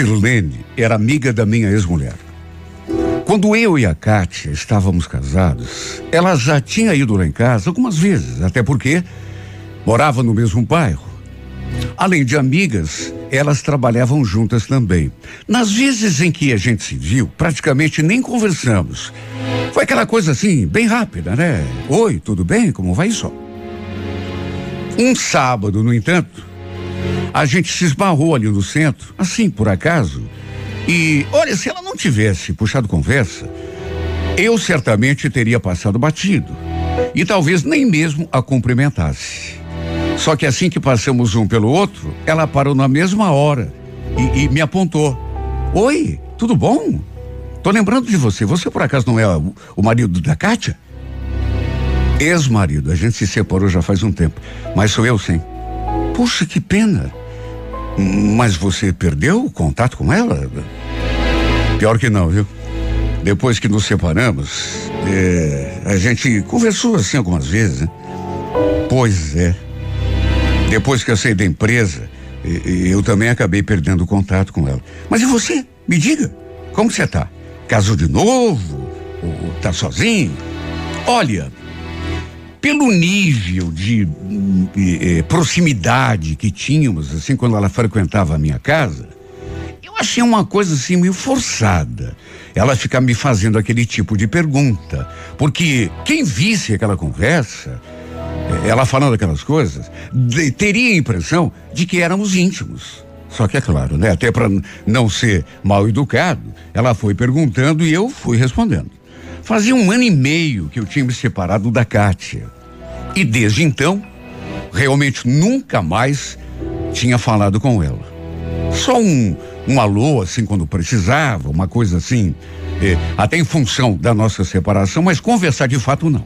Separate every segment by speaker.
Speaker 1: A Sirlene era amiga da minha ex-mulher. Quando eu e a Kátia estávamos casados, ela já tinha ido lá em casa algumas vezes, até porque morava no mesmo bairro. Além de amigas, elas trabalhavam juntas também. Nas vezes em que a gente se viu, praticamente nem conversamos. Foi aquela coisa assim, bem rápida, né? Oi, tudo bem? Como vai isso? Um sábado, no entanto, a gente se esbarrou ali no centro, assim, por acaso. E, olha, se ela não tivesse puxado conversa, eu certamente teria passado batido. E talvez nem mesmo a cumprimentasse. Só que assim que passamos um pelo outro, ela parou na mesma hora e, e me apontou. Oi, tudo bom? Tô lembrando de você. Você por acaso não é o, o marido da Kátia? Ex-marido. A gente se separou já faz um tempo. Mas sou eu sim. Puxa, que pena. Mas você perdeu o contato com ela? Pior que não, viu? Depois que nos separamos, é, a gente conversou assim algumas vezes, né? Pois é. Depois que eu saí da empresa, eu também acabei perdendo o contato com ela. Mas e você? Me diga, como você tá? Casou de novo? Ou tá sozinho? Olha, pelo nível de eh, proximidade que tínhamos, assim, quando ela frequentava a minha casa, eu achei uma coisa assim meio forçada. Ela ficar me fazendo aquele tipo de pergunta. Porque quem visse aquela conversa, ela falando aquelas coisas, de, teria a impressão de que éramos íntimos. Só que é claro, né? Até para não ser mal educado, ela foi perguntando e eu fui respondendo. Fazia um ano e meio que eu tinha me separado da Kátia. E desde então, realmente nunca mais tinha falado com ela. Só um, um alô, assim, quando precisava, uma coisa assim, eh, até em função da nossa separação, mas conversar de fato não.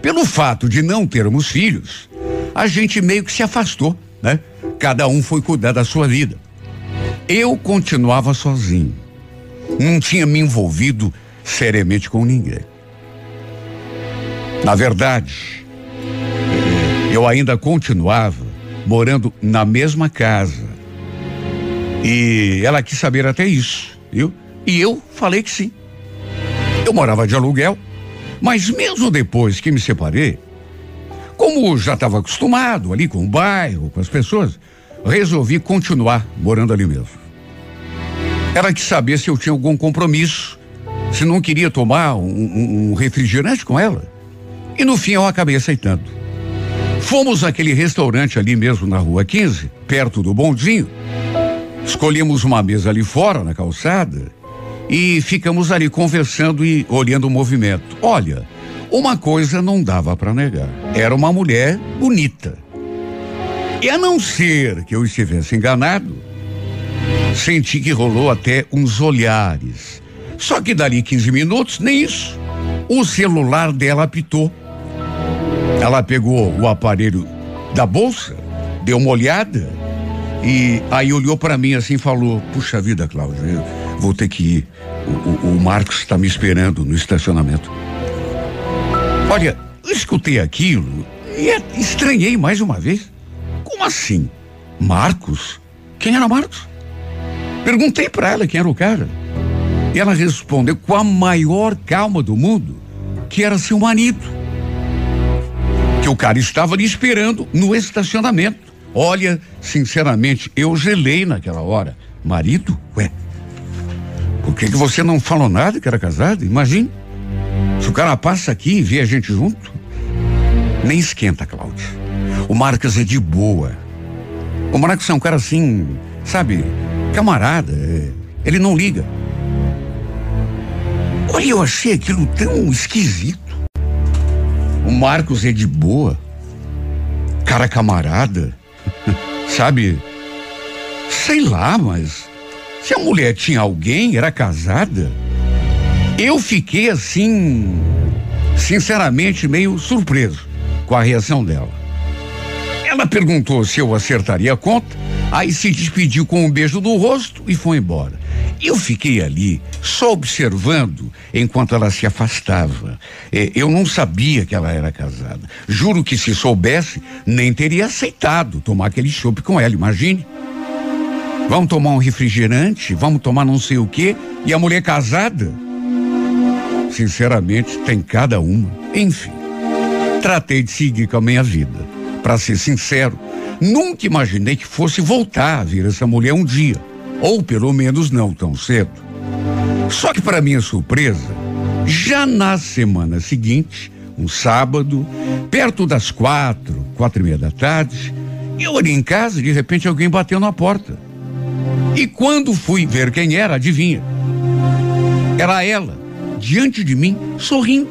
Speaker 1: Pelo fato de não termos filhos, a gente meio que se afastou, né? Cada um foi cuidar da sua vida. Eu continuava sozinho. Não tinha me envolvido seriamente com ninguém. Na verdade, eu ainda continuava morando na mesma casa. E ela quis saber até isso, viu? E eu falei que sim. Eu morava de aluguel mas mesmo depois que me separei, como já estava acostumado ali com o bairro, com as pessoas, resolvi continuar morando ali mesmo. Era que saber se eu tinha algum compromisso, se não queria tomar um, um, refrigerante com ela. E no fim eu acabei aceitando. Fomos àquele restaurante ali mesmo na rua 15, perto do bondinho. Escolhemos uma mesa ali fora, na calçada, e ficamos ali conversando e olhando o movimento. Olha, uma coisa não dava para negar. Era uma mulher bonita. E a não ser que eu estivesse enganado, senti que rolou até uns olhares. Só que dali 15 minutos, nem isso. O celular dela apitou. Ela pegou o aparelho da bolsa, deu uma olhada e aí olhou para mim assim e falou: Puxa vida, Cláudio, vou ter que ir. O, o, o Marcos está me esperando no estacionamento. Olha, eu escutei aquilo e estranhei mais uma vez. Como assim? Marcos? Quem era Marcos? Perguntei para ela quem era o cara. Ela respondeu com a maior calma do mundo que era seu marido. Que o cara estava ali esperando no estacionamento. Olha, sinceramente, eu gelei naquela hora. Marido? Ué, por que, que você não falou nada que era casado? Imagine. Se o cara passa aqui e vê a gente junto. Nem esquenta, Cláudio. O Marcos é de boa. O Marcos é um cara assim, sabe, camarada. É, ele não liga. Olha, eu achei aquilo tão esquisito. O Marcos é de boa. Cara camarada. sabe? Sei lá, mas se a mulher tinha alguém, era casada, eu fiquei assim, sinceramente, meio surpreso com a reação dela. Ela perguntou se eu acertaria a conta, aí se despediu com um beijo no rosto e foi embora. Eu fiquei ali só observando enquanto ela se afastava. É, eu não sabia que ela era casada. Juro que se soubesse, nem teria aceitado tomar aquele chope com ela, imagine. Vamos tomar um refrigerante, vamos tomar não sei o quê, e a mulher casada? Sinceramente, tem cada uma. Enfim, tratei de seguir com a minha vida. Para ser sincero, nunca imaginei que fosse voltar a ver essa mulher um dia, ou pelo menos não tão cedo. Só que para minha surpresa, já na semana seguinte, um sábado, perto das quatro, quatro e meia da tarde, eu ali em casa, de repente alguém bateu na porta. E quando fui ver quem era, adivinha? Era ela, diante de mim, sorrindo.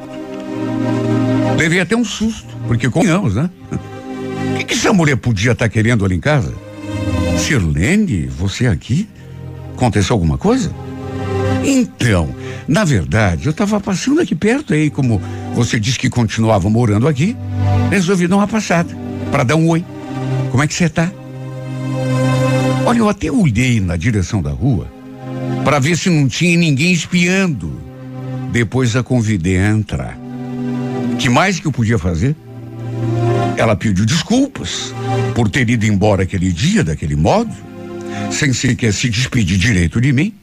Speaker 1: Levei até um susto, porque convenhamos, né? O que, que essa mulher podia estar tá querendo ali em casa? Sirlene, você aqui? Aconteceu alguma coisa? Então, na verdade, eu estava passando aqui perto aí, como você disse que continuava morando aqui, resolvi dar uma passada para dar um oi. Como é que você está? Olha, eu até olhei na direção da rua para ver se não tinha ninguém espiando. Depois a convidei a entrar. Que mais que eu podia fazer? Ela pediu desculpas por ter ido embora aquele dia daquele modo, sem sequer se despedir direito de mim,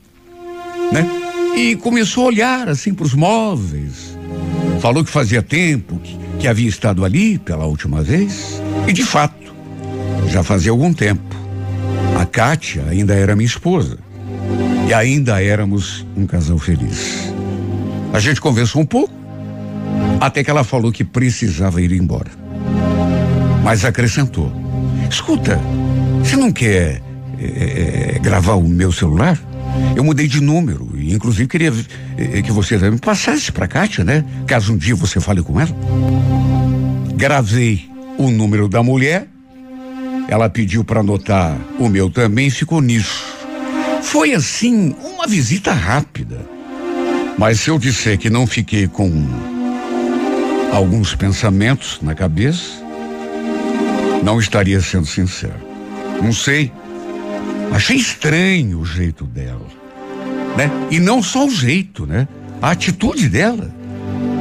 Speaker 1: né? E começou a olhar assim para os móveis. Falou que fazia tempo que, que havia estado ali pela última vez. E de fato, já fazia algum tempo. A Kátia ainda era minha esposa. E ainda éramos um casal feliz. A gente conversou um pouco, até que ela falou que precisava ir embora. Mas acrescentou: Escuta, você não quer é, é, gravar o meu celular? Eu mudei de número e, inclusive, queria é, que você me passasse para Kátia, né? Caso um dia você fale com ela. Gravei o número da mulher ela pediu para anotar o meu também e ficou nisso. Foi assim, uma visita rápida. Mas se eu disser que não fiquei com alguns pensamentos na cabeça, não estaria sendo sincero. Não sei. Achei estranho o jeito dela. Né? E não só o jeito, né? A atitude dela.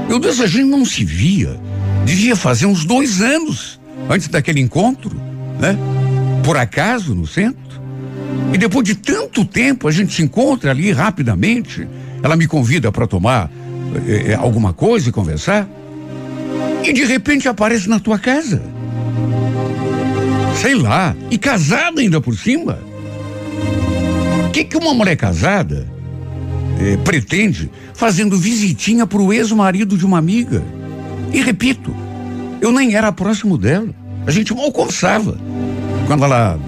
Speaker 1: Meu Deus, a gente não se via. Devia fazer uns dois anos antes daquele encontro né? Por acaso no centro. E depois de tanto tempo a gente se encontra ali rapidamente. Ela me convida para tomar eh, eh, alguma coisa e conversar. E de repente aparece na tua casa. Sei lá, e casada ainda por cima. O que, que uma mulher casada eh, pretende fazendo visitinha para o ex-marido de uma amiga? E repito, eu nem era próximo dela. A gente mal conversava. Quando ela.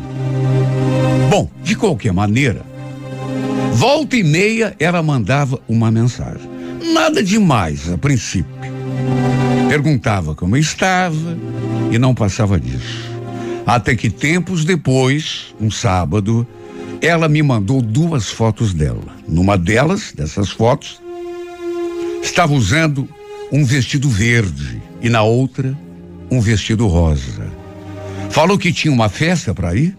Speaker 1: Bom, de qualquer maneira, volta e meia ela mandava uma mensagem. Nada demais a princípio. Perguntava como estava e não passava disso. Até que tempos depois, um sábado, ela me mandou duas fotos dela. Numa delas, dessas fotos, estava usando um vestido verde e na outra um vestido rosa. Falou que tinha uma festa para ir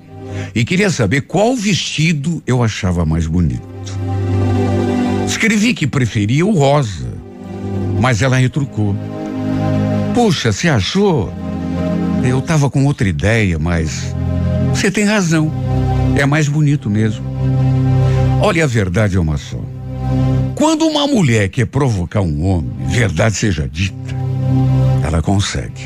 Speaker 1: e queria saber qual vestido eu achava mais bonito. Escrevi que preferia o rosa, mas ela retrucou. Puxa, você achou? Eu estava com outra ideia, mas você tem razão. É mais bonito mesmo. Olha, a verdade é uma só. Quando uma mulher quer provocar um homem, verdade seja dita, ela consegue.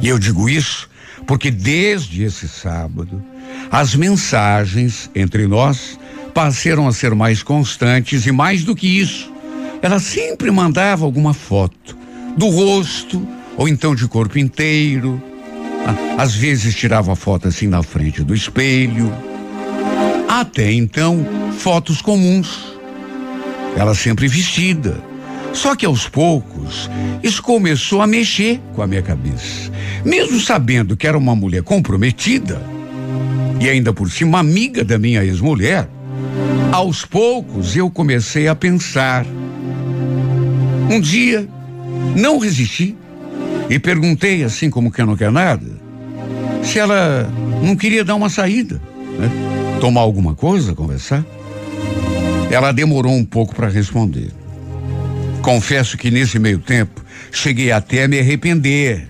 Speaker 1: E eu digo isso porque desde esse sábado, as mensagens entre nós passaram a ser mais constantes e mais do que isso, ela sempre mandava alguma foto do rosto ou então de corpo inteiro. Às vezes tirava foto assim na frente do espelho. Até então, fotos comuns. Ela sempre vestida só que aos poucos, isso começou a mexer com a minha cabeça. Mesmo sabendo que era uma mulher comprometida, e ainda por cima amiga da minha ex-mulher, aos poucos eu comecei a pensar. Um dia, não resisti e perguntei, assim como quem não quer nada, se ela não queria dar uma saída, né? tomar alguma coisa, conversar. Ela demorou um pouco para responder. Confesso que nesse meio tempo cheguei até a me arrepender,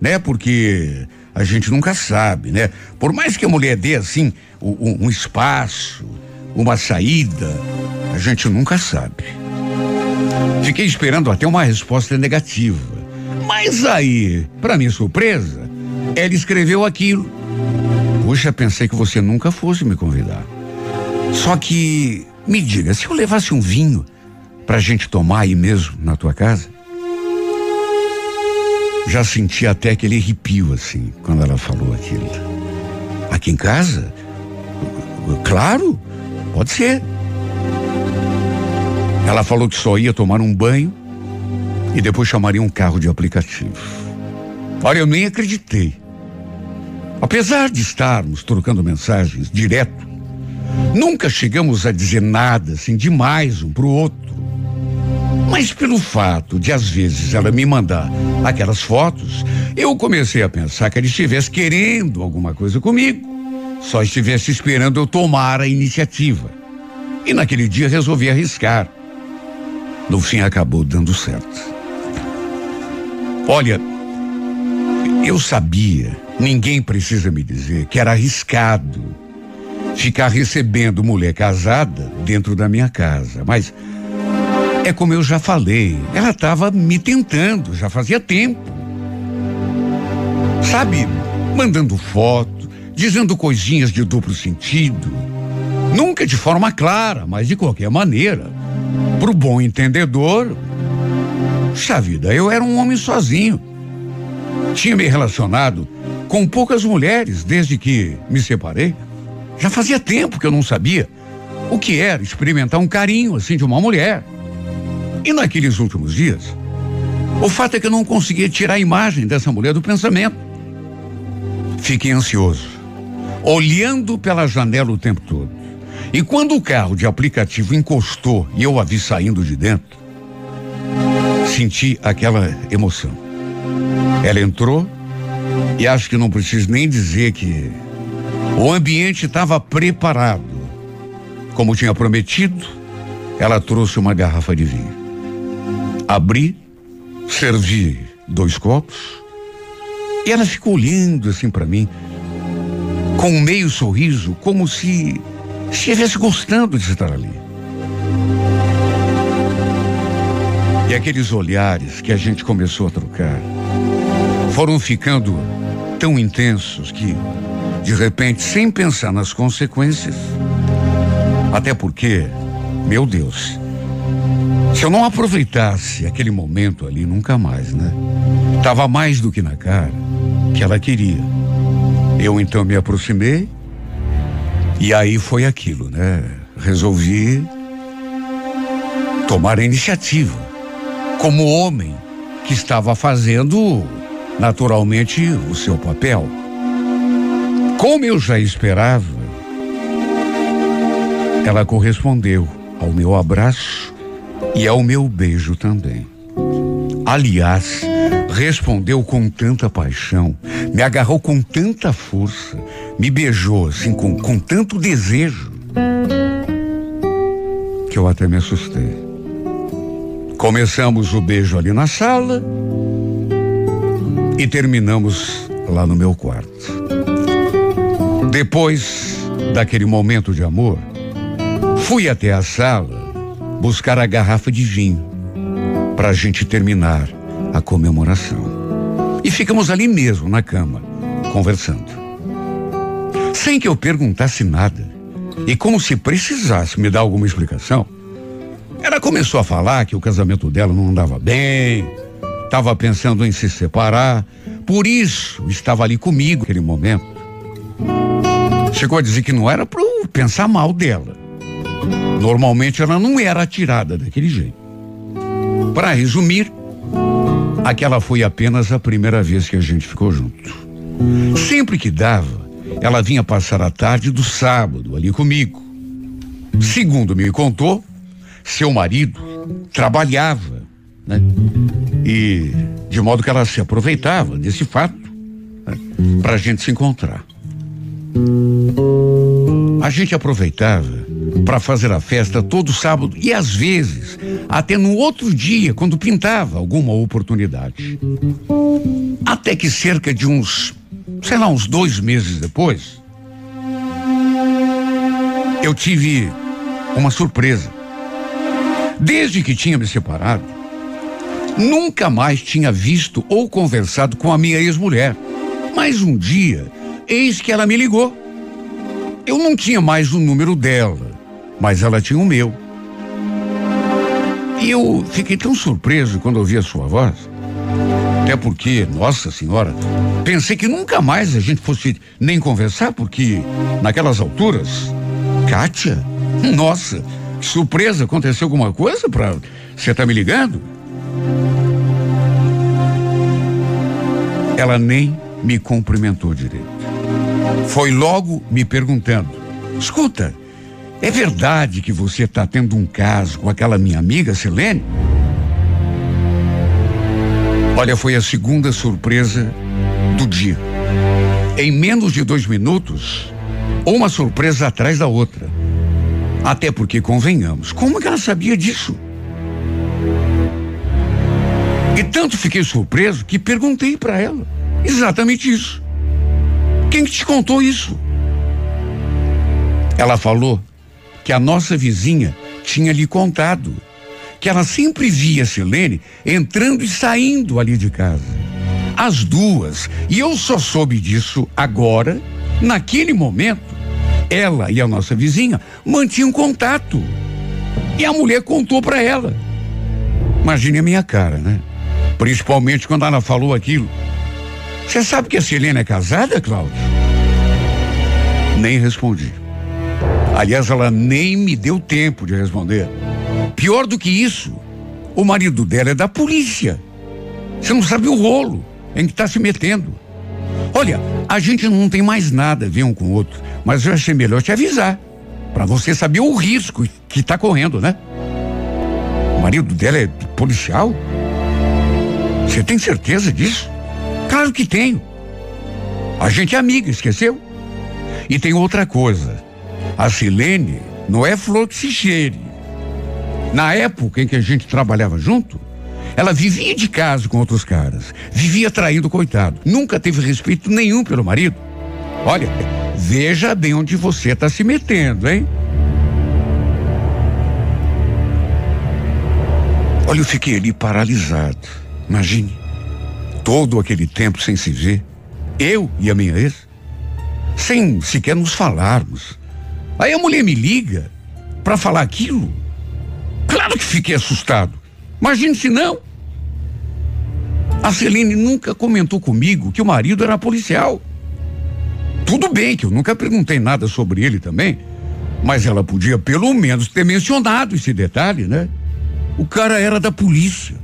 Speaker 1: né? Porque a gente nunca sabe, né? Por mais que a mulher dê assim um, um espaço, uma saída, a gente nunca sabe. Fiquei esperando até uma resposta negativa. Mas aí, para minha surpresa, ela escreveu aquilo. Puxa, pensei que você nunca fosse me convidar. Só que, me diga, se eu levasse um vinho pra gente tomar aí mesmo na tua casa? Já senti até aquele arrepio assim, quando ela falou aquilo. Aqui em casa? Claro, pode ser. Ela falou que só ia tomar um banho e depois chamaria um carro de aplicativo. Olha, eu nem acreditei. Apesar de estarmos trocando mensagens direto, nunca chegamos a dizer nada assim demais um para o outro. Mas pelo fato de às vezes ela me mandar aquelas fotos, eu comecei a pensar que ela estivesse querendo alguma coisa comigo, só estivesse esperando eu tomar a iniciativa. E naquele dia resolvi arriscar. No fim acabou dando certo. Olha, eu sabia, ninguém precisa me dizer que era arriscado ficar recebendo mulher casada dentro da minha casa, mas é como eu já falei, ela estava me tentando, já fazia tempo. Sabe, mandando foto, dizendo coisinhas de duplo sentido. Nunca de forma clara, mas de qualquer maneira. Pro bom entendedor, puxa vida, eu era um homem sozinho. Tinha me relacionado com poucas mulheres desde que me separei. Já fazia tempo que eu não sabia o que era experimentar um carinho assim de uma mulher. E naqueles últimos dias, o fato é que eu não conseguia tirar a imagem dessa mulher do pensamento. Fiquei ansioso, olhando pela janela o tempo todo. E quando o carro de aplicativo encostou e eu a vi saindo de dentro, senti aquela emoção. Ela entrou e acho que não preciso nem dizer que o ambiente estava preparado. Como tinha prometido, ela trouxe uma garrafa de vinho. Abri, servi dois copos e ela ficou olhando assim para mim, com um meio sorriso, como se estivesse gostando de estar ali. E aqueles olhares que a gente começou a trocar foram ficando tão intensos que, de repente, sem pensar nas consequências, até porque, meu Deus, se eu não aproveitasse aquele momento ali, nunca mais, né? Tava mais do que na cara que ela queria. Eu então me aproximei e aí foi aquilo, né? Resolvi tomar a iniciativa como homem que estava fazendo naturalmente o seu papel. Como eu já esperava, ela correspondeu ao meu abraço e ao meu beijo também. Aliás, respondeu com tanta paixão, me agarrou com tanta força, me beijou assim com, com tanto desejo, que eu até me assustei. Começamos o beijo ali na sala e terminamos lá no meu quarto. Depois daquele momento de amor, fui até a sala buscar a garrafa de vinho para a gente terminar a comemoração. E ficamos ali mesmo, na cama, conversando. Sem que eu perguntasse nada. E como se precisasse me dar alguma explicação, ela começou a falar que o casamento dela não andava bem, estava pensando em se separar, por isso estava ali comigo naquele momento. Chegou a dizer que não era para pensar mal dela, Normalmente ela não era atirada daquele jeito. Para resumir, aquela foi apenas a primeira vez que a gente ficou junto. Sempre que dava, ela vinha passar a tarde do sábado ali comigo. Segundo me contou, seu marido trabalhava, né? E de modo que ela se aproveitava desse fato né? para a gente se encontrar. A gente aproveitava para fazer a festa todo sábado e às vezes até no outro dia, quando pintava alguma oportunidade. Até que cerca de uns sei lá, uns dois meses depois, eu tive uma surpresa. Desde que tinha me separado, nunca mais tinha visto ou conversado com a minha ex-mulher. Mas um dia, eis que ela me ligou. Eu não tinha mais o número dela, mas ela tinha o meu. E eu fiquei tão surpreso quando ouvi a sua voz. Até porque, nossa senhora, pensei que nunca mais a gente fosse nem conversar, porque naquelas alturas, Kátia, nossa, que surpresa, aconteceu alguma coisa para você tá me ligando? Ela nem me cumprimentou direito. Foi logo me perguntando: escuta, é verdade que você está tendo um caso com aquela minha amiga Selene? Olha, foi a segunda surpresa do dia. Em menos de dois minutos, uma surpresa atrás da outra. Até porque, convenhamos, como que ela sabia disso? Tanto fiquei surpreso que perguntei para ela exatamente isso. Quem que te contou isso? Ela falou que a nossa vizinha tinha lhe contado que ela sempre via Silene entrando e saindo ali de casa. As duas. E eu só soube disso agora, naquele momento. Ela e a nossa vizinha mantinham contato. E a mulher contou para ela. Imagine a minha cara, né? Principalmente quando ela falou aquilo. Você sabe que a Silene é casada, Cláudio? Nem respondi. Aliás, ela nem me deu tempo de responder. Pior do que isso, o marido dela é da polícia. Você não sabe o rolo em que está se metendo. Olha, a gente não tem mais nada a ver um com o outro, mas eu achei melhor te avisar, para você saber o risco que está correndo, né? O marido dela é policial? Você tem certeza disso? Claro que tenho. A gente é amiga, esqueceu? E tem outra coisa. A Silene não é flor que se cheire. Na época em que a gente trabalhava junto, ela vivia de casa com outros caras, vivia traindo o coitado, nunca teve respeito nenhum pelo marido. Olha, veja bem onde você está se metendo, hein? Olha, eu fiquei ali paralisado. Imagine, todo aquele tempo sem se ver, eu e a minha ex, sem sequer nos falarmos. Aí a mulher me liga para falar aquilo. Claro que fiquei assustado. Imagine se não. A Celine nunca comentou comigo que o marido era policial. Tudo bem que eu nunca perguntei nada sobre ele também, mas ela podia pelo menos ter mencionado esse detalhe, né? O cara era da polícia.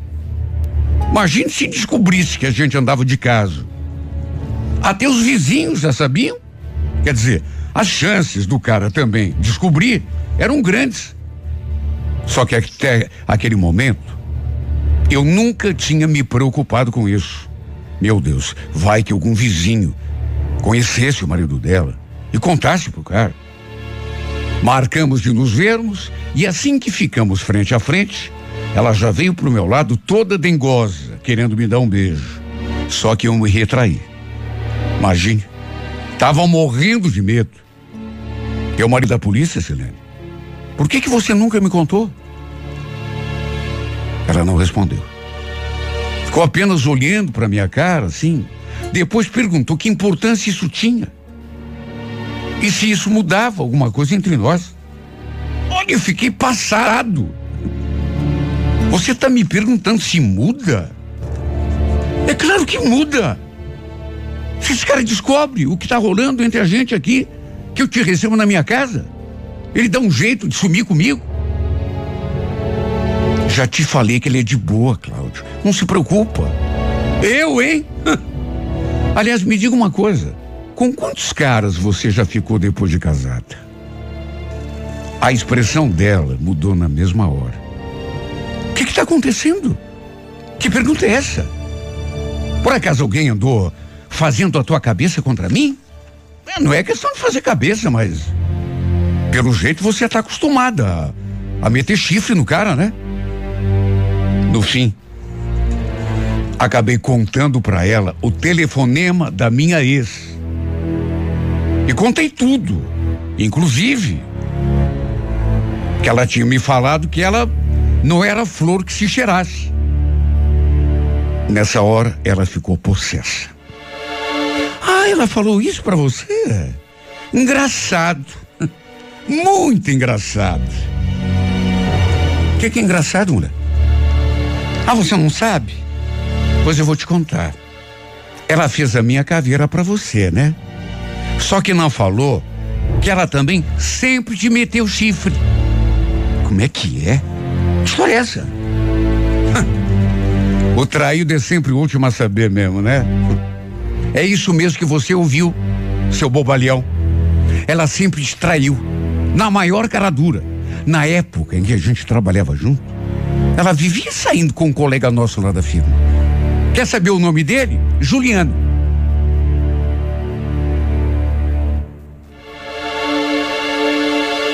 Speaker 1: Imagine se descobrisse que a gente andava de casa. Até os vizinhos já sabiam. Quer dizer, as chances do cara também descobrir eram grandes. Só que até aquele momento, eu nunca tinha me preocupado com isso. Meu Deus, vai que algum vizinho conhecesse o marido dela e contasse pro cara. Marcamos de nos vermos e assim que ficamos frente a frente, ela já veio pro meu lado toda dengosa, querendo me dar um beijo. Só que eu me retraí. Imagine, estavam morrendo de medo. É o marido da polícia, Silene. Por que que você nunca me contou? Ela não respondeu. Ficou apenas olhando para minha cara, assim. Depois perguntou que importância isso tinha. E se isso mudava alguma coisa entre nós. Olha, eu fiquei passado. Você está me perguntando se muda? É claro que muda. Se esse cara descobre o que está rolando entre a gente aqui, que eu te recebo na minha casa? Ele dá um jeito de sumir comigo? Já te falei que ele é de boa, Cláudio. Não se preocupa. Eu, hein? Aliás, me diga uma coisa. Com quantos caras você já ficou depois de casada? A expressão dela mudou na mesma hora. Que está acontecendo? Que pergunta é essa? Por acaso alguém andou fazendo a tua cabeça contra mim? É, não é questão de fazer cabeça, mas. Pelo jeito você está acostumada a, a meter chifre no cara, né? No fim, acabei contando para ela o telefonema da minha ex. E contei tudo, inclusive que ela tinha me falado que ela não era flor que se cheirasse. Nessa hora, ela ficou possessa. Ah, ela falou isso para você? Engraçado. Muito engraçado. O que, que é engraçado, mulher? Ah, você não sabe? Pois eu vou te contar. Ela fez a minha caveira para você, né? Só que não falou que ela também sempre te meteu chifre. Como é que é? Essa? O traído é sempre o último a saber mesmo, né? É isso mesmo que você ouviu, seu bobalhão. Ela sempre te traiu, na maior cara dura. Na época em que a gente trabalhava junto, ela vivia saindo com um colega nosso lá da firma. Quer saber o nome dele? Juliano.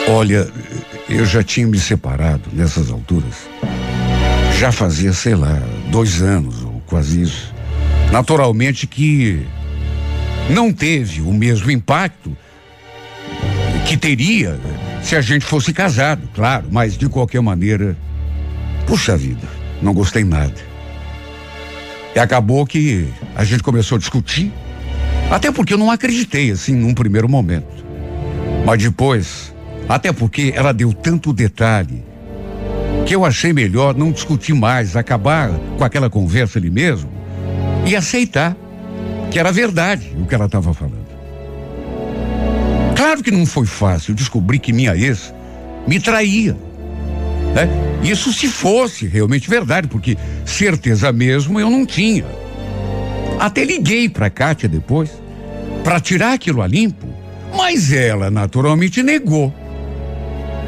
Speaker 1: Olha, eu já tinha me separado nessas alturas. Já fazia, sei lá, dois anos ou quase isso. Naturalmente que não teve o mesmo impacto que teria se a gente fosse casado, claro, mas de qualquer maneira, puxa vida, não gostei nada. E acabou que a gente começou a discutir, até porque eu não acreditei assim num primeiro momento. Mas depois, até porque ela deu tanto detalhe que eu achei melhor não discutir mais, acabar com aquela conversa ali mesmo e aceitar que era verdade o que ela estava falando. Claro que não foi fácil descobrir que minha ex me traía. Né? Isso se fosse realmente verdade, porque certeza mesmo eu não tinha. Até liguei para Kátia depois para tirar aquilo a limpo, mas ela naturalmente negou.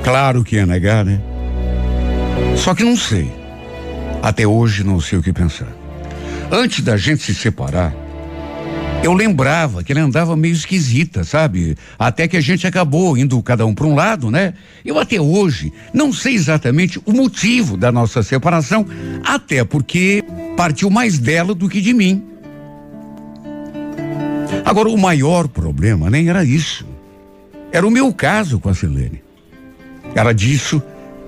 Speaker 1: Claro que ia negar, né? Só que não sei. Até hoje não sei o que pensar. Antes da gente se separar, eu lembrava que ele andava meio esquisita, sabe? Até que a gente acabou indo cada um para um lado, né? Eu até hoje não sei exatamente o motivo da nossa separação, até porque partiu mais dela do que de mim. Agora, o maior problema nem era isso. Era o meu caso com a Silene. Era disso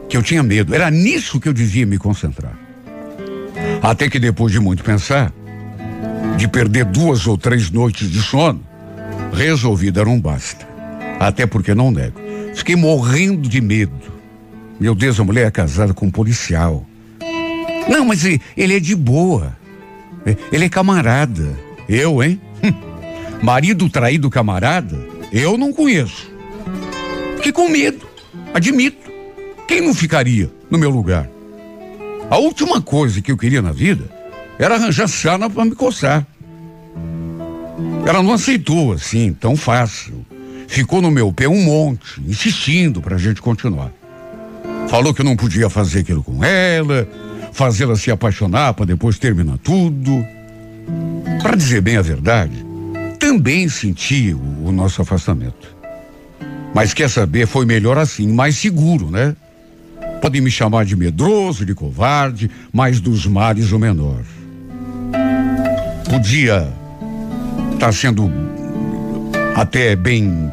Speaker 1: que eu tinha medo. Era nisso que eu devia me concentrar. Até que depois de muito pensar, de perder duas ou três noites de sono, resolvi dar um basta. Até porque não nego. Fiquei morrendo de medo. Meu Deus, a mulher é casada com um policial. Não, mas ele é de boa. Ele é camarada. Eu, hein? Hum. Marido traído camarada? Eu não conheço. Fiquei com medo. Admito. Quem não ficaria no meu lugar? A última coisa que eu queria na vida era arranjar sana para me coçar. Ela não aceitou assim, tão fácil. Ficou no meu pé um monte, insistindo para a gente continuar. Falou que eu não podia fazer aquilo com ela, fazê-la se apaixonar para depois terminar tudo. Para dizer bem a verdade, também senti o, o nosso afastamento. Mas quer saber, foi melhor assim, mais seguro, né? Podem me chamar de medroso, de covarde, mas dos males o menor. Podia estar tá sendo até bem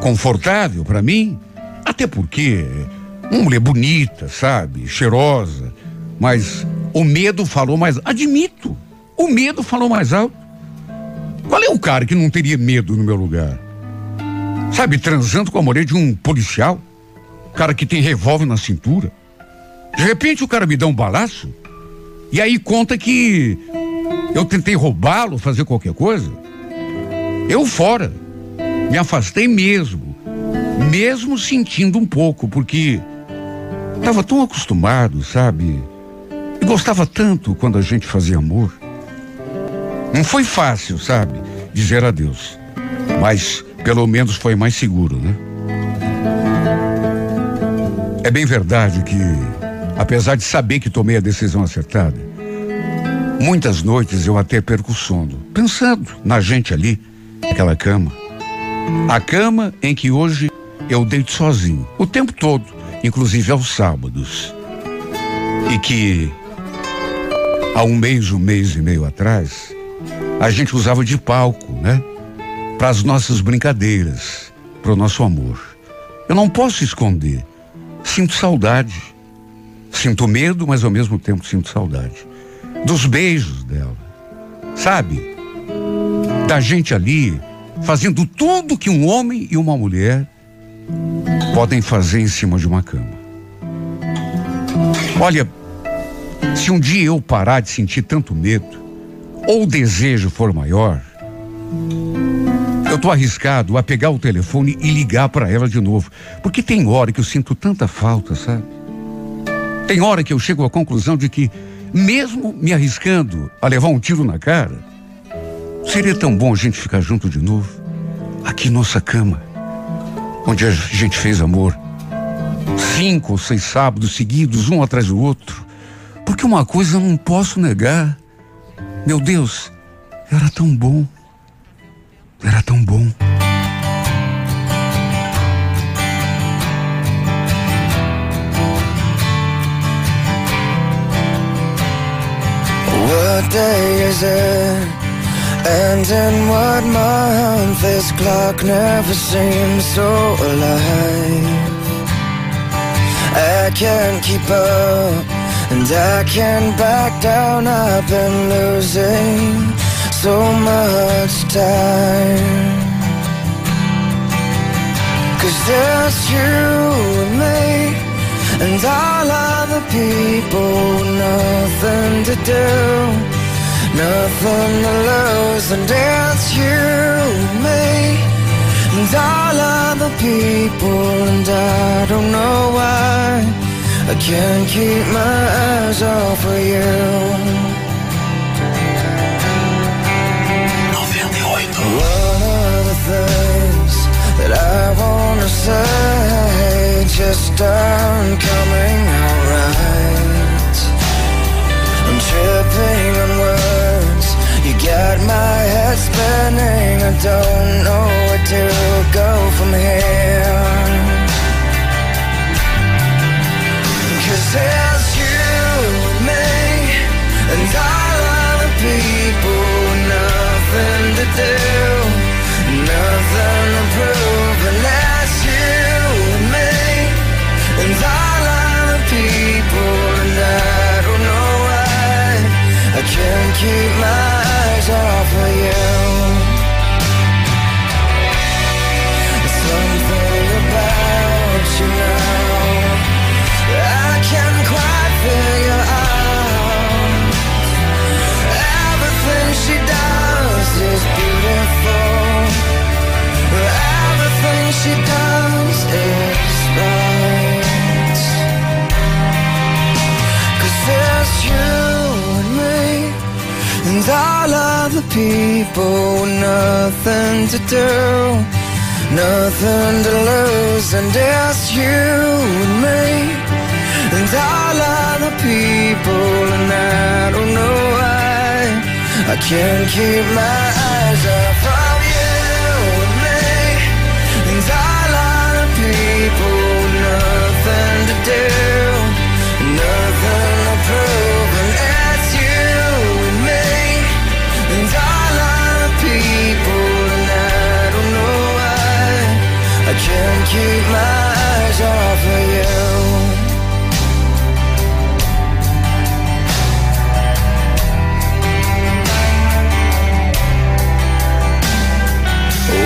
Speaker 1: confortável para mim, até porque uma mulher bonita, sabe, cheirosa, mas o medo falou mais, admito, o medo falou mais alto. Qual é o cara que não teria medo no meu lugar? Sabe, transando com a mulher de um policial? cara que tem revólver na cintura. De repente o cara me dá um balaço e aí conta que eu tentei roubá-lo, fazer qualquer coisa. Eu fora. Me afastei mesmo. Mesmo sentindo um pouco, porque estava tão acostumado, sabe? E gostava tanto quando a gente fazia amor. Não foi fácil, sabe? Dizer adeus. Mas pelo menos foi mais seguro, né? É bem verdade que, apesar de saber que tomei a decisão acertada, muitas noites eu até perco o sono, pensando na gente ali, naquela cama. A cama em que hoje eu deito sozinho, o tempo todo, inclusive aos sábados. E que, há um mês, um mês e meio atrás, a gente usava de palco, né? Para as nossas brincadeiras, para o nosso amor. Eu não posso esconder. Sinto saudade. Sinto medo, mas ao mesmo tempo sinto saudade. Dos beijos dela. Sabe? Da gente ali fazendo tudo que um homem e uma mulher podem fazer em cima de uma cama. Olha, se um dia eu parar de sentir tanto medo, ou o desejo for maior, eu tô arriscado a pegar o telefone e ligar para ela de novo. Porque tem hora que eu sinto tanta falta, sabe? Tem hora que eu chego à conclusão de que, mesmo me arriscando a levar um tiro na cara, seria tão bom a gente ficar junto de novo, aqui nossa cama, onde a gente fez amor. Cinco ou seis sábados seguidos, um atrás do outro. Porque uma coisa eu não posso negar. Meu Deus, era tão bom. Era tão bom.
Speaker 2: What day is it? And in what month? This clock never seems so alive. I can't keep up, and I can't back down. I've been losing so much time. Cause there's you and me And all other people Nothing to do Nothing to lose. And it's you and me And all other people And I don't know why I can't keep my eyes off of you wanna just aren't coming out right. I'm tripping on words, you got my head spinning. I don't know where to go from here. Cause there's you and me, and all other people, nothing to do nothing to prove keep my eyes off Nothing to do Nothing to lose And it's you and me. And all other people And I don't know why. I can't keep my eyes off keep my eyes off of you.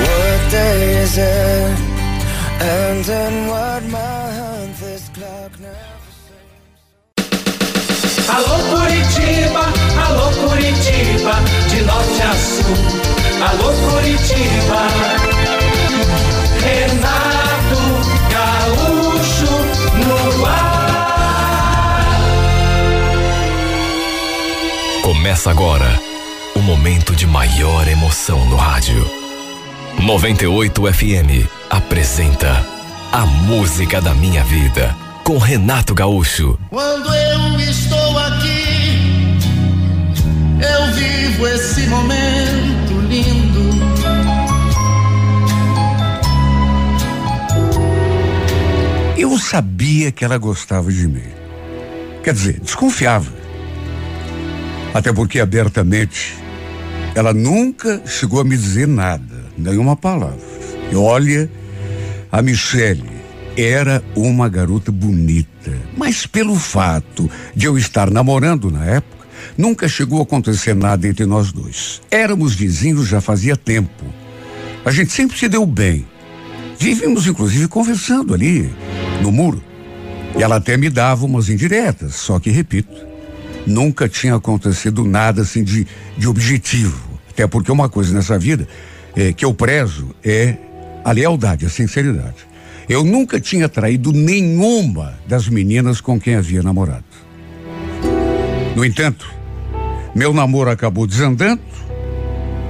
Speaker 2: What day is it? And in what month this clock never seems
Speaker 3: Alô Curitiba, alô Curitiba, de norte a sul. Alô Curitiba,
Speaker 4: Começa agora o momento de maior emoção no rádio. 98 FM apresenta A Música da Minha Vida com Renato Gaúcho.
Speaker 5: Quando eu estou aqui, eu vivo esse momento lindo.
Speaker 1: Eu sabia que ela gostava de mim. Quer dizer, desconfiava. Até porque abertamente ela nunca chegou a me dizer nada. nenhuma palavra. E olha, a Michele era uma garota bonita, mas pelo fato de eu estar namorando na época, nunca chegou a acontecer nada entre nós dois. Éramos vizinhos já fazia tempo. A gente sempre se deu bem. Vivíamos inclusive conversando ali no muro. E ela até me dava umas indiretas, só que repito, nunca tinha acontecido nada assim de, de objetivo. Até porque uma coisa nessa vida é, que eu prezo é a lealdade, a sinceridade. Eu nunca tinha traído nenhuma das meninas com quem havia namorado. No entanto, meu namoro acabou desandando.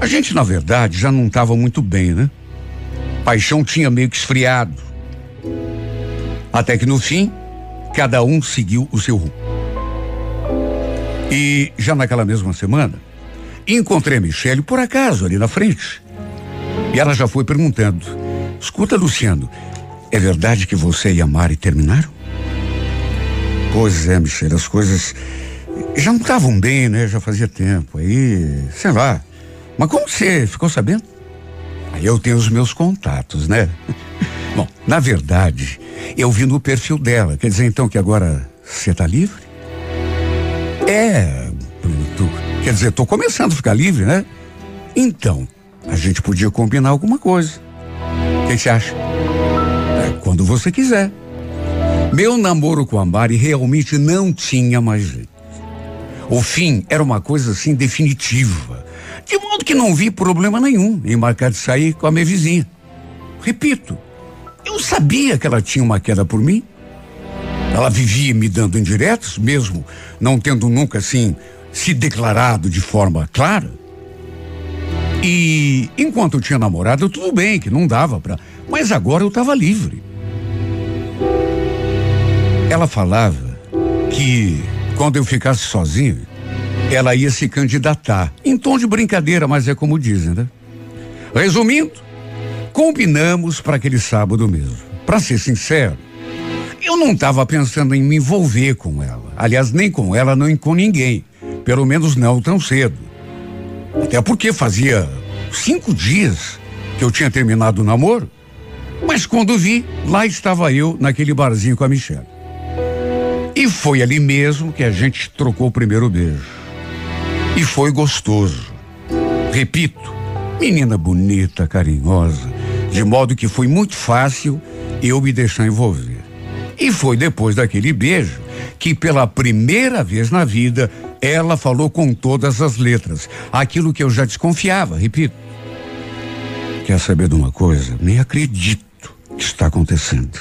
Speaker 1: A gente, na verdade, já não estava muito bem, né? Paixão tinha meio que esfriado. Até que no fim, cada um seguiu o seu rumo. E já naquela mesma semana, encontrei a Michelle por acaso ali na frente. E ela já foi perguntando: Escuta, Luciano, é verdade que você e a Mari terminaram? Pois é, Michelle, as coisas já não estavam bem, né? Já fazia tempo. Aí, sei lá. Mas como você ficou sabendo? Aí eu tenho os meus contatos, né? Bom, na verdade, eu vi no perfil dela. Quer dizer então que agora você tá livre? É, tu, quer dizer, tô começando a ficar livre, né? Então, a gente podia combinar alguma coisa. O que você acha? É, quando você quiser. Meu namoro com a Mari realmente não tinha mais jeito. O fim era uma coisa assim definitiva. De modo que não vi problema nenhum em marcar de sair com a minha vizinha. Repito, eu sabia que ela tinha uma queda por mim. Ela vivia me dando indiretos, mesmo não tendo nunca assim se declarado de forma clara. E enquanto eu tinha namorado, tudo bem, que não dava para. Mas agora eu estava livre. Ela falava que quando eu ficasse sozinho, ela ia se candidatar. Em tom de brincadeira, mas é como dizem, né? Resumindo, combinamos para aquele sábado mesmo. Para ser sincero, eu não estava pensando em me envolver com ela. Aliás, nem com ela, nem com ninguém. Pelo menos não tão cedo. Até porque fazia cinco dias que eu tinha terminado o namoro. Mas quando vi, lá estava eu naquele barzinho com a Michelle. E foi ali mesmo que a gente trocou o primeiro beijo. E foi gostoso. Repito, menina bonita, carinhosa, de modo que foi muito fácil eu me deixar envolver. E foi depois daquele beijo que, pela primeira vez na vida, ela falou com todas as letras. Aquilo que eu já desconfiava, repito. Quer saber de uma coisa? Nem acredito que está acontecendo.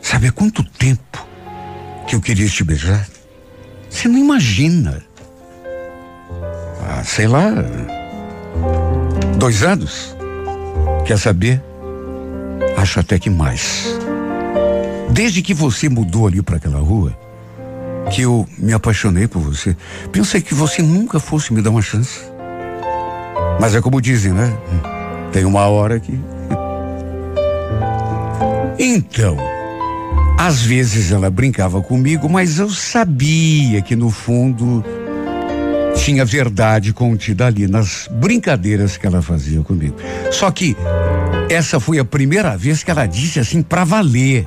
Speaker 1: Sabe há quanto tempo que eu queria te beijar? Você não imagina. Ah, sei lá. Dois anos? Quer saber? Acho até que mais. Desde que você mudou ali para aquela rua, que eu me apaixonei por você, pensei que você nunca fosse me dar uma chance. Mas é como dizem, né? Tem uma hora que. Então, às vezes ela brincava comigo, mas eu sabia que no fundo tinha verdade contida ali nas brincadeiras que ela fazia comigo. Só que essa foi a primeira vez que ela disse assim para valer.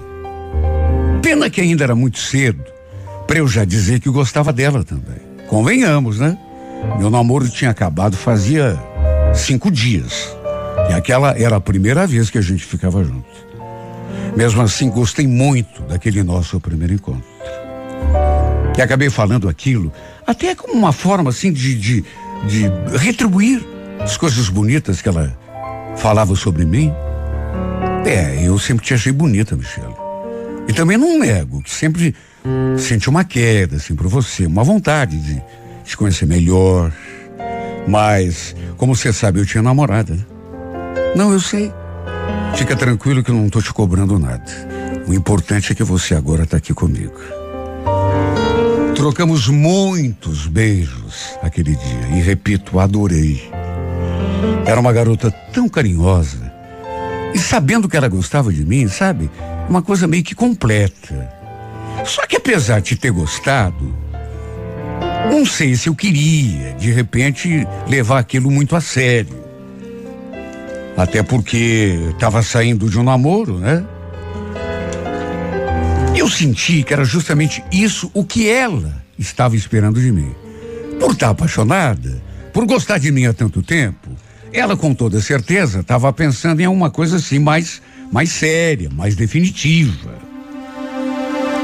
Speaker 1: Pena que ainda era muito cedo para eu já dizer que gostava dela também. Convenhamos, né? Meu namoro tinha acabado fazia cinco dias. E aquela era a primeira vez que a gente ficava junto. Mesmo assim, gostei muito daquele nosso primeiro encontro. E acabei falando aquilo até como uma forma assim de, de, de retribuir as coisas bonitas que ela falava sobre mim. É, eu sempre te achei bonita, Michelle. E também não nego que sempre senti uma queda, assim, por você, uma vontade de te conhecer melhor. Mas, como você sabe, eu tinha namorada. Né? Não, eu sei. Fica tranquilo que eu não tô te cobrando nada. O importante é que você agora tá aqui comigo. Trocamos muitos beijos aquele dia e repito, adorei. Era uma garota tão carinhosa. E sabendo que ela gostava de mim, sabe? Uma coisa meio que completa. Só que apesar de ter gostado, não sei se eu queria, de repente, levar aquilo muito a sério. Até porque estava saindo de um namoro, né? Eu senti que era justamente isso o que ela estava esperando de mim. Por estar apaixonada, por gostar de mim há tanto tempo, ela com toda certeza estava pensando em alguma coisa assim mais, mais séria, mais definitiva.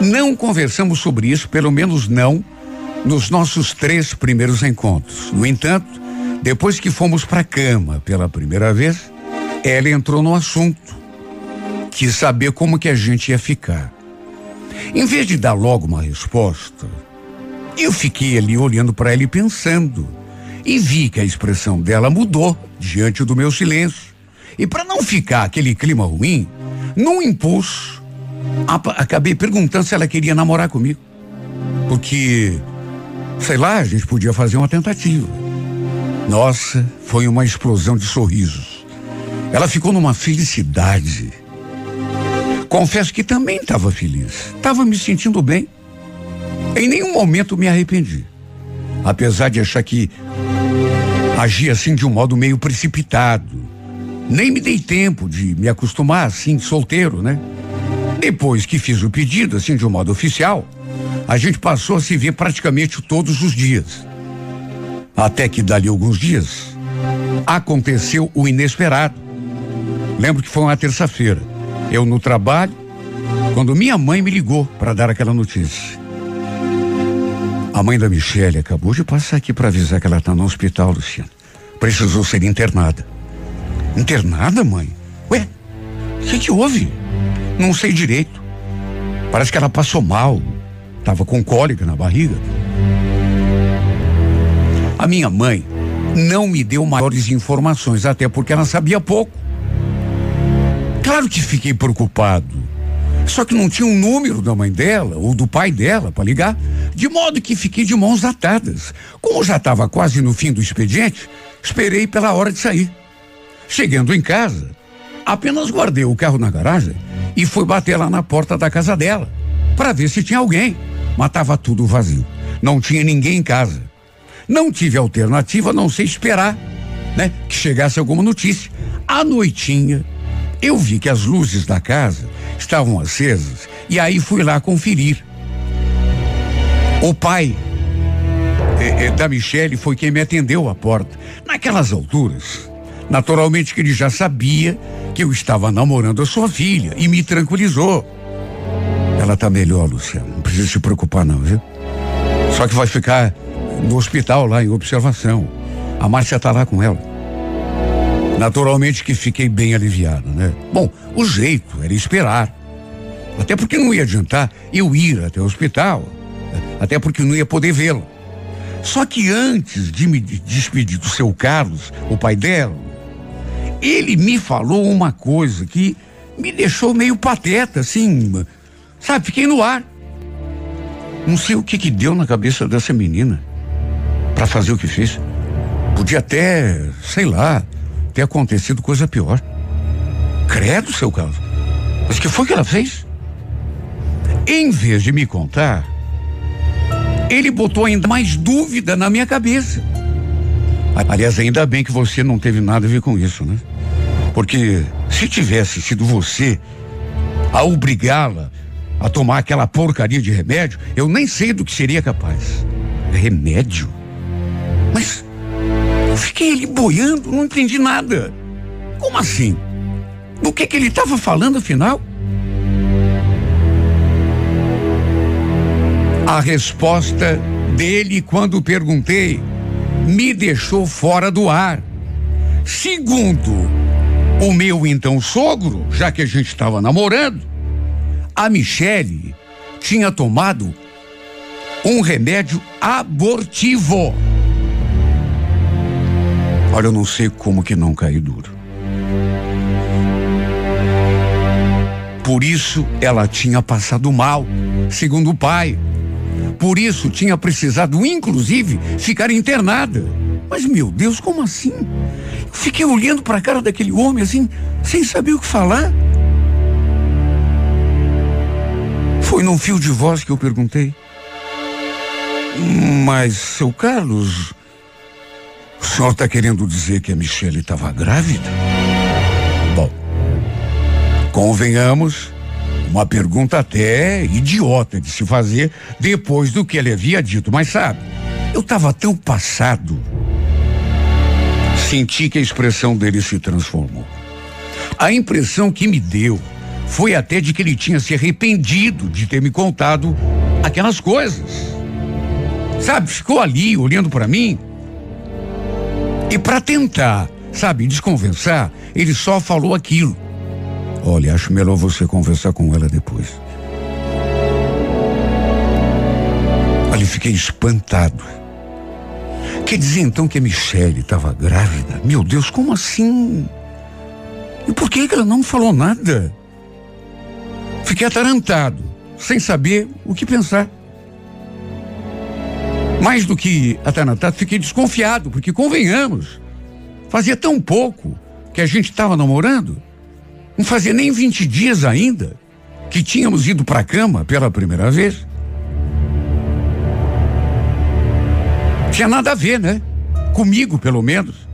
Speaker 1: Não conversamos sobre isso, pelo menos não nos nossos três primeiros encontros. No entanto, depois que fomos para a cama pela primeira vez, ela entrou no assunto. Quis saber como que a gente ia ficar. Em vez de dar logo uma resposta, eu fiquei ali olhando para ela e pensando. E vi que a expressão dela mudou diante do meu silêncio. E para não ficar aquele clima ruim, num impulso, acabei perguntando se ela queria namorar comigo. Porque, sei lá, a gente podia fazer uma tentativa. Nossa, foi uma explosão de sorrisos. Ela ficou numa felicidade. Confesso que também estava feliz. Estava me sentindo bem. Em nenhum momento me arrependi. Apesar de achar que agi assim de um modo meio precipitado. Nem me dei tempo de me acostumar assim, solteiro, né? Depois que fiz o pedido, assim, de um modo oficial, a gente passou a se ver praticamente todos os dias. Até que dali alguns dias, aconteceu o inesperado. Lembro que foi uma terça-feira. Eu no trabalho, quando minha mãe me ligou para dar aquela notícia. A mãe da Michelle acabou de passar aqui para avisar que ela está no hospital, Luciano. Precisou ser internada. Internada, mãe? Ué, o que, que houve? Não sei direito. Parece que ela passou mal. Tava com cólica na barriga. A minha mãe não me deu maiores informações, até porque ela sabia pouco. Claro que fiquei preocupado. Só que não tinha um número da mãe dela ou do pai dela para ligar, de modo que fiquei de mãos atadas. Como já estava quase no fim do expediente, esperei pela hora de sair. Chegando em casa, apenas guardei o carro na garagem e fui bater lá na porta da casa dela para ver se tinha alguém. Mas estava tudo vazio. Não tinha ninguém em casa. Não tive alternativa a não ser esperar, né? Que chegasse alguma notícia. À noitinha, eu vi que as luzes da casa estavam acesas e aí fui lá conferir. O pai é, é, da Michele foi quem me atendeu à porta. Naquelas alturas, naturalmente que ele já sabia que eu estava namorando a sua filha e me tranquilizou. Ela tá melhor, Luciano. Não precisa se preocupar, não, viu? Só que vai ficar no hospital lá em observação. A Márcia tá lá com ela. Naturalmente que fiquei bem aliviado, né? Bom, o jeito era esperar. Até porque não ia adiantar eu ir até o hospital. Até porque não ia poder vê-la. Só que antes de me despedir do seu Carlos, o pai dela, ele me falou uma coisa que me deixou meio pateta, assim, sabe? Fiquei no ar. Não sei o que que deu na cabeça dessa menina para fazer o que fez. Podia até, sei lá, ter acontecido coisa pior. Credo, seu Carlos. Mas que foi que ela fez? Em vez de me contar, ele botou ainda mais dúvida na minha cabeça. Aliás, ainda bem que você não teve nada a ver com isso, né? Porque se tivesse sido você a obrigá-la a tomar aquela porcaria de remédio, eu nem sei do que seria capaz. Remédio? Mas eu fiquei ali boiando, não entendi nada. Como assim? Do que que ele estava falando afinal? A resposta dele quando perguntei me deixou fora do ar. Segundo o meu então sogro, já que a gente estava namorando, a Michele tinha tomado um remédio abortivo. Olha, eu não sei como que não caí duro. Por isso ela tinha passado mal, segundo o pai. Por isso tinha precisado, inclusive, ficar internada. Mas, meu Deus, como assim? Fiquei olhando para a cara daquele homem assim, sem saber o que falar. Foi num fio de voz que eu perguntei. Mas, seu Carlos, o senhor está querendo dizer que a Michelle estava grávida? Convenhamos, uma pergunta até idiota de se fazer depois do que ele havia dito, mas sabe, eu estava tão passado. Senti que a expressão dele se transformou. A impressão que me deu foi até de que ele tinha se arrependido de ter me contado aquelas coisas. Sabe, ficou ali olhando para mim. E para tentar, sabe, desconversar, ele só falou aquilo. Olha, acho melhor você conversar com ela depois. Ali fiquei espantado. Quer dizer então que a Michelle estava grávida? Meu Deus, como assim? E por que, que ela não falou nada? Fiquei atarantado, sem saber o que pensar. Mais do que atarantado, fiquei desconfiado, porque convenhamos, fazia tão pouco que a gente estava namorando, não fazia nem 20 dias ainda que tínhamos ido para a cama pela primeira vez. Tinha nada a ver, né? Comigo, pelo menos.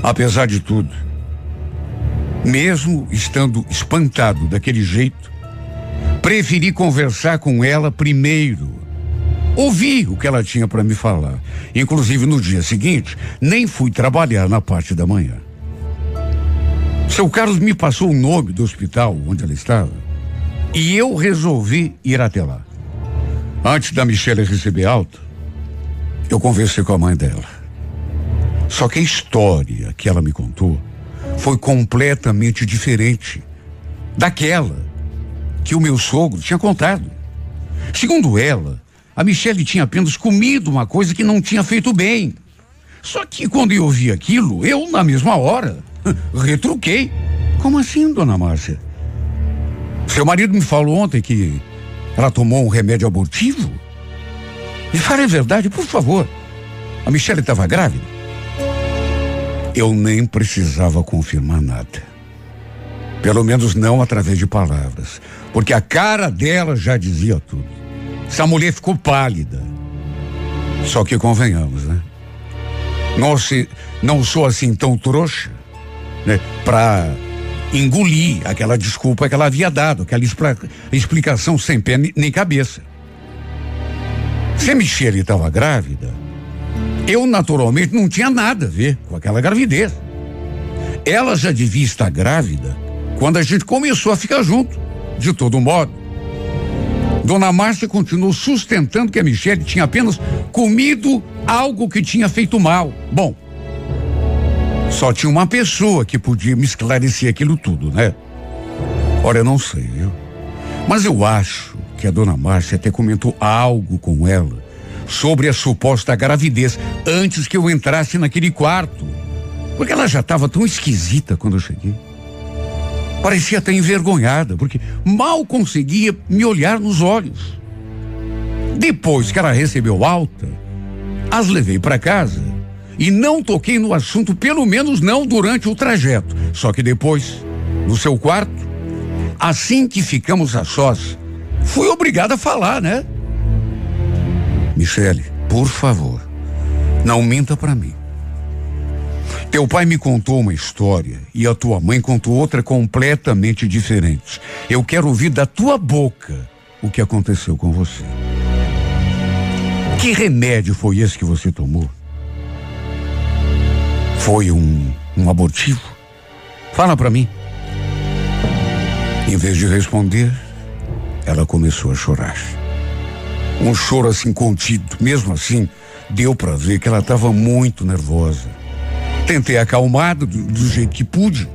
Speaker 1: Apesar de tudo, mesmo estando espantado daquele jeito, preferi conversar com ela primeiro. Ouvi o que ela tinha para me falar. Inclusive, no dia seguinte, nem fui trabalhar na parte da manhã. Seu Carlos me passou o nome do hospital onde ela estava e eu resolvi ir até lá. Antes da Michelle receber alta, eu conversei com a mãe dela. Só que a história que ela me contou foi completamente diferente daquela que o meu sogro tinha contado. Segundo ela, a Michelle tinha apenas comido uma coisa que não tinha feito bem. Só que quando eu ouvi aquilo, eu, na mesma hora, retruquei. Como assim, dona Márcia? Seu marido me falou ontem que ela tomou um remédio abortivo? Me fale a verdade, por favor. A Michelle estava grávida? Eu nem precisava confirmar nada. Pelo menos não através de palavras. Porque a cara dela já dizia tudo. Essa mulher ficou pálida. Só que convenhamos, né? Não, se, não sou assim tão trouxa, né? Pra engolir aquela desculpa que ela havia dado, aquela explicação sem pé nem cabeça. Se a Michelle estava grávida, eu naturalmente não tinha nada a ver com aquela gravidez. Ela já devia estar grávida quando a gente começou a ficar junto, de todo modo. Dona Márcia continuou sustentando que a Michelle tinha apenas comido algo que tinha feito mal. Bom, só tinha uma pessoa que podia me esclarecer aquilo tudo, né? Ora, eu não sei, viu? Mas eu acho que a dona Márcia até comentou algo com ela sobre a suposta gravidez antes que eu entrasse naquele quarto. Porque ela já estava tão esquisita quando eu cheguei. Parecia até envergonhada, porque mal conseguia me olhar nos olhos. Depois que ela recebeu alta, as levei para casa e não toquei no assunto, pelo menos não durante o trajeto. Só que depois, no seu quarto, assim que ficamos a sós, fui obrigado a falar, né? Michele, por favor, não minta para mim. Teu pai me contou uma história e a tua mãe contou outra completamente diferente. Eu quero ouvir da tua boca o que aconteceu com você. Que remédio foi esse que você tomou? Foi um, um abortivo? Fala para mim. Em vez de responder, ela começou a chorar. Um choro assim contido, mesmo assim, deu para ver que ela estava muito nervosa. Tentei acalmar do, do jeito que pude.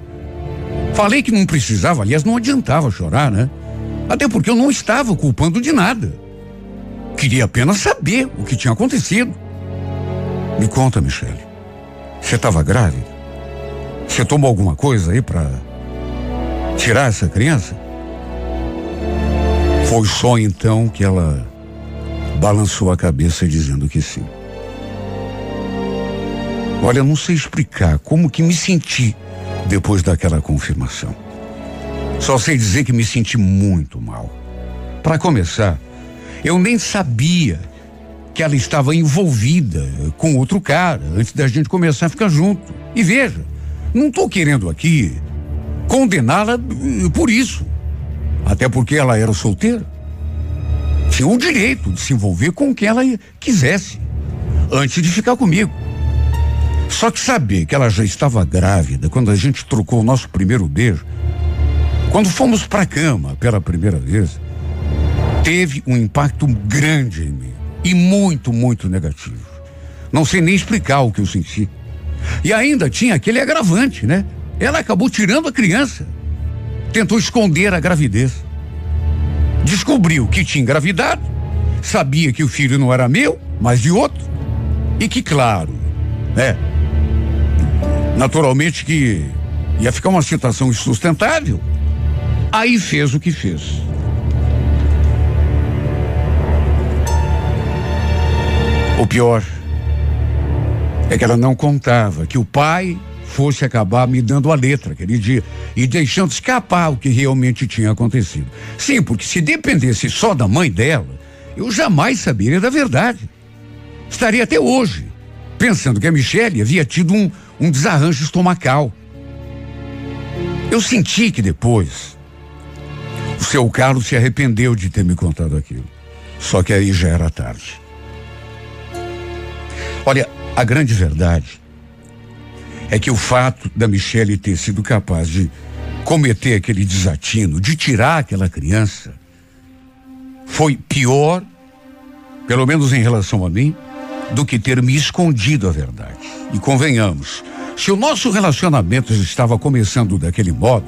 Speaker 1: Falei que não precisava, aliás, não adiantava chorar, né? Até porque eu não estava culpando de nada. Queria apenas saber o que tinha acontecido. Me conta, Michele. Você estava grávida? Você tomou alguma coisa aí para tirar essa criança? Foi só então que ela balançou a cabeça dizendo que sim. Olha, não sei explicar como que me senti depois daquela confirmação. Só sei dizer que me senti muito mal. Para começar, eu nem sabia que ela estava envolvida com outro cara antes da gente começar a ficar junto. E veja, não estou querendo aqui condená-la eh, por isso. Até porque ela era solteira. Tinha o direito de se envolver com quem ela quisesse, antes de ficar comigo. Só que saber que ela já estava grávida quando a gente trocou o nosso primeiro beijo, quando fomos para a cama pela primeira vez, teve um impacto grande em mim e muito, muito negativo. Não sei nem explicar o que eu senti. E ainda tinha aquele agravante, né? Ela acabou tirando a criança. Tentou esconder a gravidez. Descobriu que tinha engravidado, sabia que o filho não era meu, mas de outro. E que, claro, né? Naturalmente que ia ficar uma situação insustentável. Aí fez o que fez. O pior é que ela não contava que o pai fosse acabar me dando a letra aquele dia e deixando escapar o que realmente tinha acontecido. Sim, porque se dependesse só da mãe dela, eu jamais saberia da verdade. Estaria até hoje pensando que a Michelle havia tido um, um desarranjo estomacal. Eu senti que depois o seu Carlos se arrependeu de ter me contado aquilo. Só que aí já era tarde. Olha, a grande verdade é que o fato da Michelle ter sido capaz de cometer aquele desatino, de tirar aquela criança, foi pior, pelo menos em relação a mim, do que ter me escondido a verdade. E convenhamos, se o nosso relacionamento estava começando daquele modo,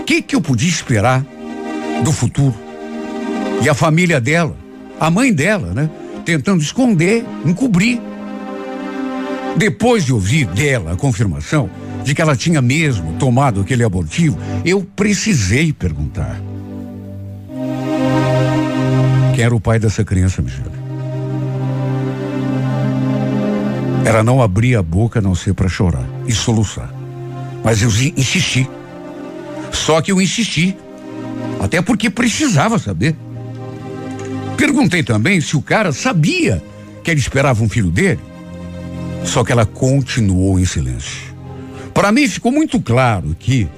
Speaker 1: o que, que eu podia esperar do futuro? E a família dela, a mãe dela, né? Tentando esconder, encobrir. Depois de ouvir dela a confirmação de que ela tinha mesmo tomado aquele abortivo, eu precisei perguntar. Quem era o pai dessa criança, Michele? Ela não abria a boca a não ser para chorar e soluçar. Mas eu insisti. Só que eu insisti. Até porque precisava saber. Perguntei também se o cara sabia que ele esperava um filho dele. Só que ela continuou em silêncio. Para mim ficou muito claro que,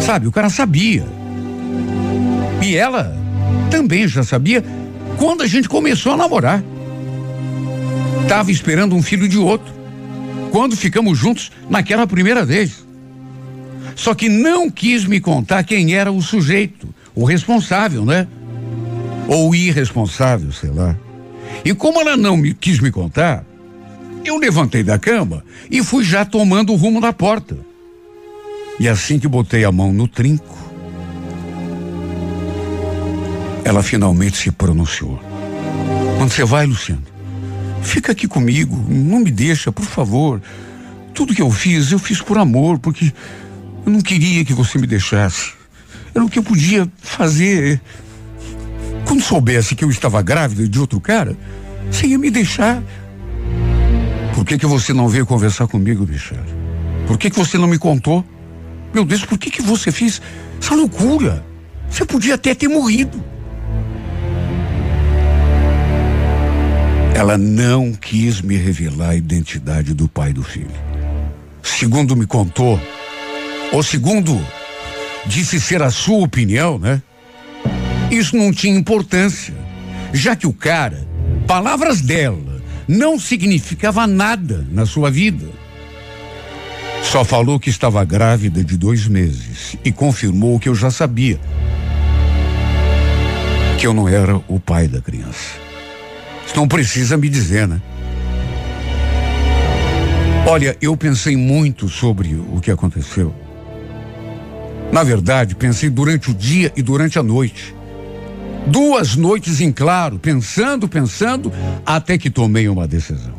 Speaker 1: sabe, o cara sabia. E ela também já sabia quando a gente começou a namorar. Tava esperando um filho de outro. Quando ficamos juntos naquela primeira vez. Só que não quis me contar quem era o sujeito, o responsável, né? Ou irresponsável, sei lá. E como ela não me quis me contar, eu levantei da cama e fui já tomando o rumo da porta. E assim que botei a mão no trinco, ela finalmente se pronunciou. Onde você vai, Luciano? Fica aqui comigo, não me deixa, por favor. Tudo que eu fiz, eu fiz por amor, porque eu não queria que você me deixasse. Era o que eu podia fazer. Quando soubesse que eu estava grávida de outro cara, você ia me deixar. Por que que você não veio conversar comigo, Michelle? Por que que você não me contou? Meu Deus, por que que você fez essa loucura? Você podia até ter morrido. Ela não quis me revelar a identidade do pai do filho. Segundo me contou, ou segundo disse ser a sua opinião, né? Isso não tinha importância, já que o cara, palavras dela, não significava nada na sua vida. Só falou que estava grávida de dois meses e confirmou o que eu já sabia: que eu não era o pai da criança. Isso não precisa me dizer, né? Olha, eu pensei muito sobre o que aconteceu. Na verdade, pensei durante o dia e durante a noite. Duas noites em claro, pensando, pensando, até que tomei uma decisão.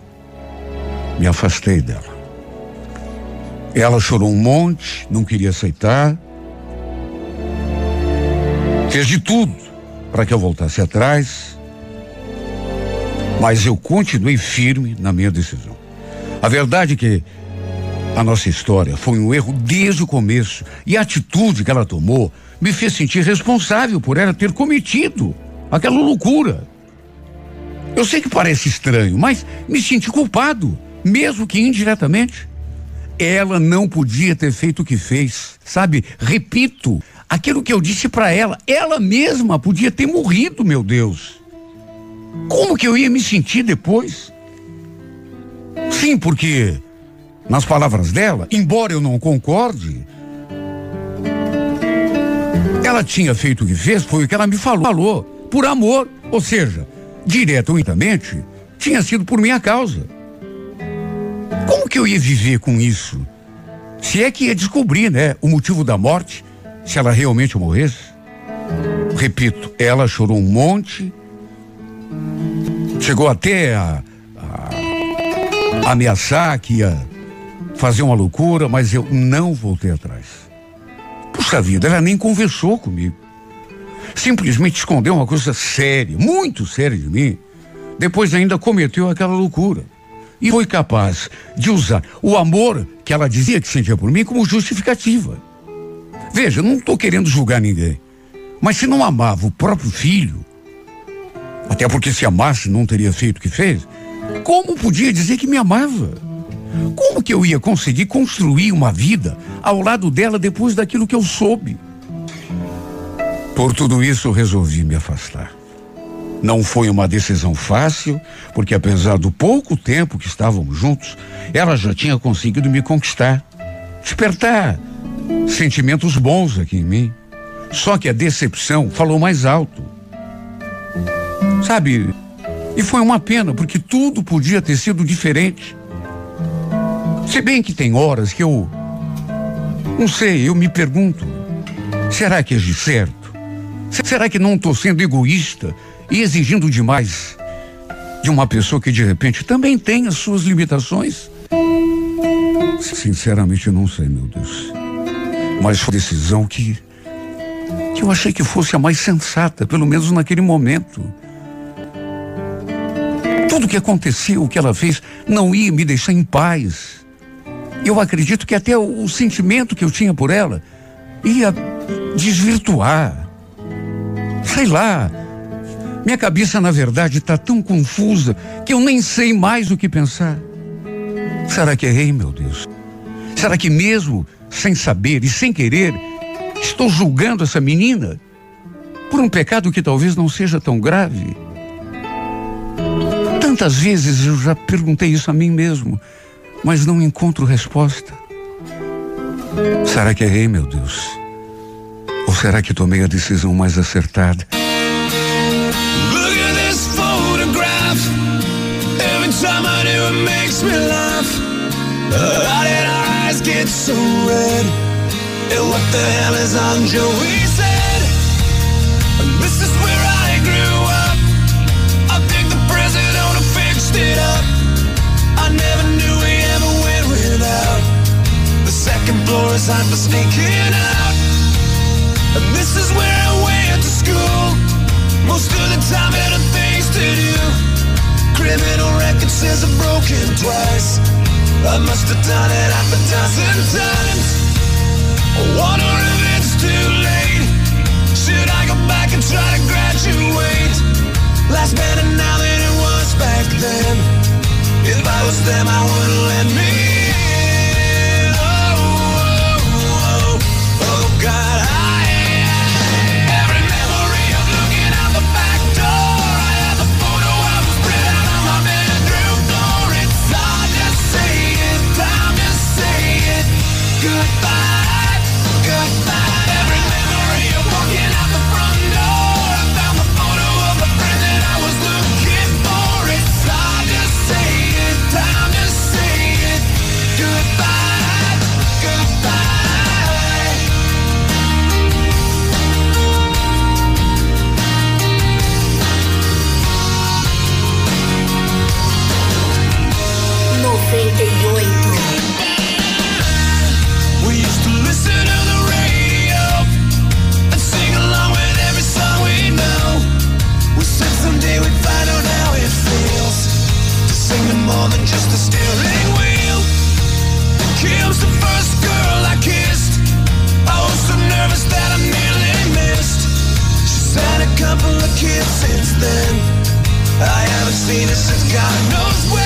Speaker 1: Me afastei dela. Ela chorou um monte, não queria aceitar. Fez de tudo para que eu voltasse atrás. Mas eu continuei firme na minha decisão. A verdade é que a nossa história foi um erro desde o começo e a atitude que ela tomou me fez sentir responsável por ela ter cometido aquela loucura. Eu sei que parece estranho, mas me senti culpado, mesmo que indiretamente. ela não podia ter feito o que fez, sabe? Repito, aquilo que eu disse para ela, ela mesma podia ter morrido, meu Deus. Como que eu ia me sentir depois? Sim, porque nas palavras dela, embora eu não concorde, ela tinha feito o que fez, foi o que ela me falou, falou por amor, ou seja, direto ou indiretamente, tinha sido por minha causa. Como que eu ia viver com isso? Se é que ia descobrir, né, o motivo da morte, se ela realmente morresse. Repito, ela chorou um monte, chegou até a, a ameaçar que ia fazer uma loucura, mas eu não voltei atrás. Puxa vida, ela nem conversou comigo. Simplesmente escondeu uma coisa séria, muito séria de mim. Depois ainda cometeu aquela loucura. E foi capaz de usar o amor que ela dizia que sentia por mim como justificativa. Veja, não estou querendo julgar ninguém. Mas se não amava o próprio filho, até porque se amasse não teria feito o que fez, como podia dizer que me amava? Como que eu ia conseguir construir uma vida ao lado dela depois daquilo que eu soube? Por tudo isso, resolvi me afastar. Não foi uma decisão fácil, porque apesar do pouco tempo que estávamos juntos, ela já tinha conseguido me conquistar, despertar sentimentos bons aqui em mim. Só que a decepção falou mais alto. Sabe? E foi uma pena, porque tudo podia ter sido diferente. Se bem que tem horas que eu. Não sei, eu me pergunto: será que agi certo? Será que não estou sendo egoísta e exigindo demais de uma pessoa que de repente também tem as suas limitações? Sinceramente, não sei, meu Deus. Mas foi decisão que, que eu achei que fosse a mais sensata, pelo menos naquele momento. Tudo que aconteceu, o que ela fez, não ia me deixar em paz. Eu acredito que até o, sentimento que eu tinha por ela ia desvirtuar. Sei lá. Minha cabeça, na verdade, está tão confusa que eu nem sei mais o que pensar. Será que errei, meu Deus? Será que mesmo sem saber e sem querer, estou julgando essa menina por um pecado que talvez não seja tão grave? Tantas vezes eu já perguntei isso a mim mesmo, mas não encontro resposta. Será que errei, meu Deus? Ou será que tomei a decisão mais acertada?
Speaker 2: Look at this photograph. Every time I do, it makes me laugh. How did our eyes get so red? And what the hell is on Joey's? And this is where I grew up. I think the president fixed it up. I never second floor is hot for sneaking out. And this is where I went to school. Most of the time, had things to do. Criminal record says I've broken twice. I must have done it half a dozen times. I wonder if it's too late. Should I go back and try to graduate? Life's better now than it was back then. If I was them, I wouldn't let me Venus God knows where.